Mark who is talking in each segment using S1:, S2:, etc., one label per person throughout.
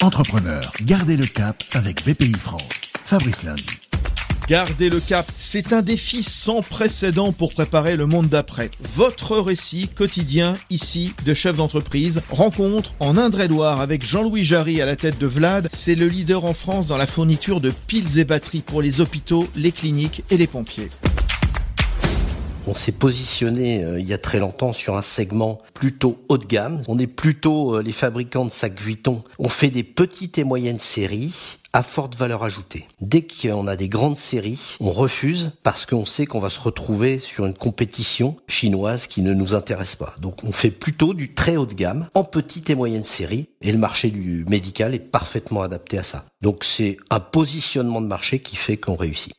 S1: Entrepreneur, gardez le cap avec BPI France. Fabrice Lundi.
S2: Gardez le cap, c'est un défi sans précédent pour préparer le monde d'après. Votre récit quotidien ici de chef d'entreprise, rencontre en Indre-et-Loire avec Jean-Louis Jarry à la tête de Vlad, c'est le leader en France dans la fourniture de piles et batteries pour les hôpitaux, les cliniques et les pompiers.
S3: On s'est positionné euh, il y a très longtemps sur un segment plutôt haut de gamme. On est plutôt euh, les fabricants de sacs Vuitton. On fait des petites et moyennes séries à forte valeur ajoutée. Dès qu'on a des grandes séries, on refuse parce qu'on sait qu'on va se retrouver sur une compétition chinoise qui ne nous intéresse pas. Donc on fait plutôt du très haut de gamme en petite et moyenne série et le marché du médical est parfaitement adapté à ça. Donc c'est un positionnement de marché qui fait qu'on réussit.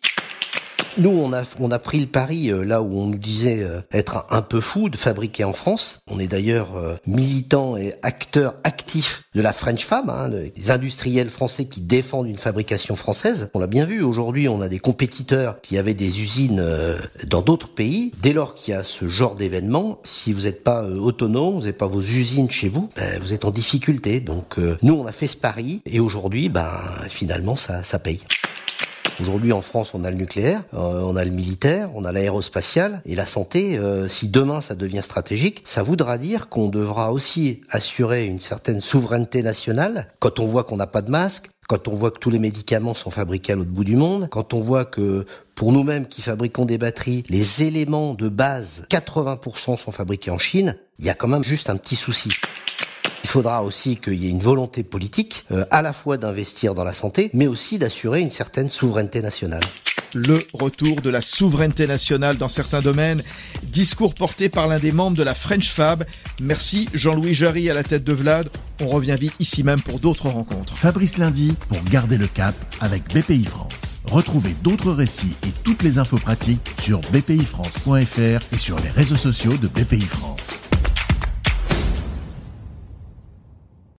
S3: Nous, on a, on a pris le pari euh, là où on nous disait euh, être un, peu fou de fabriquer en France. On est d'ailleurs euh, militant et acteur actif de la French Fab, hein, des industriels français qui défendent une fabrication française. On l'a bien vu, aujourd'hui, on a des compétiteurs qui avaient des usines dans d'autres pays. Dès lors qu'il y a ce genre d'événement, si vous n'êtes pas autonome, vous n'avez pas vos usines chez vous, ben, vous êtes en difficulté. Donc nous, on a fait ce pari et aujourd'hui, ben, finalement, ça, ça paye. Aujourd'hui, en France, on a le nucléaire, euh, on a le militaire, on a l'aérospatial et la santé. Euh, si demain ça devient stratégique, ça voudra dire qu'on devra aussi assurer une certaine souveraineté nationale. Quand on voit qu'on n'a pas de masque, quand on voit que tous les médicaments sont fabriqués à l'autre bout du monde, quand on voit que pour nous-mêmes qui fabriquons des batteries, les éléments de base, 80% sont fabriqués en Chine, il y a quand même juste un petit souci. Il faudra aussi qu'il y ait une volonté politique, euh, à la fois d'investir dans la santé, mais aussi d'assurer une certaine souveraineté nationale
S2: le retour de la souveraineté nationale dans certains domaines. Discours porté par l'un des membres de la French Fab. Merci Jean-Louis Jarry à la tête de Vlad. On revient vite ici même pour d'autres rencontres.
S1: Fabrice Lundi pour garder le cap avec BPI France. Retrouvez d'autres récits et toutes les infos pratiques sur bpifrance.fr et sur les réseaux sociaux de BPI France.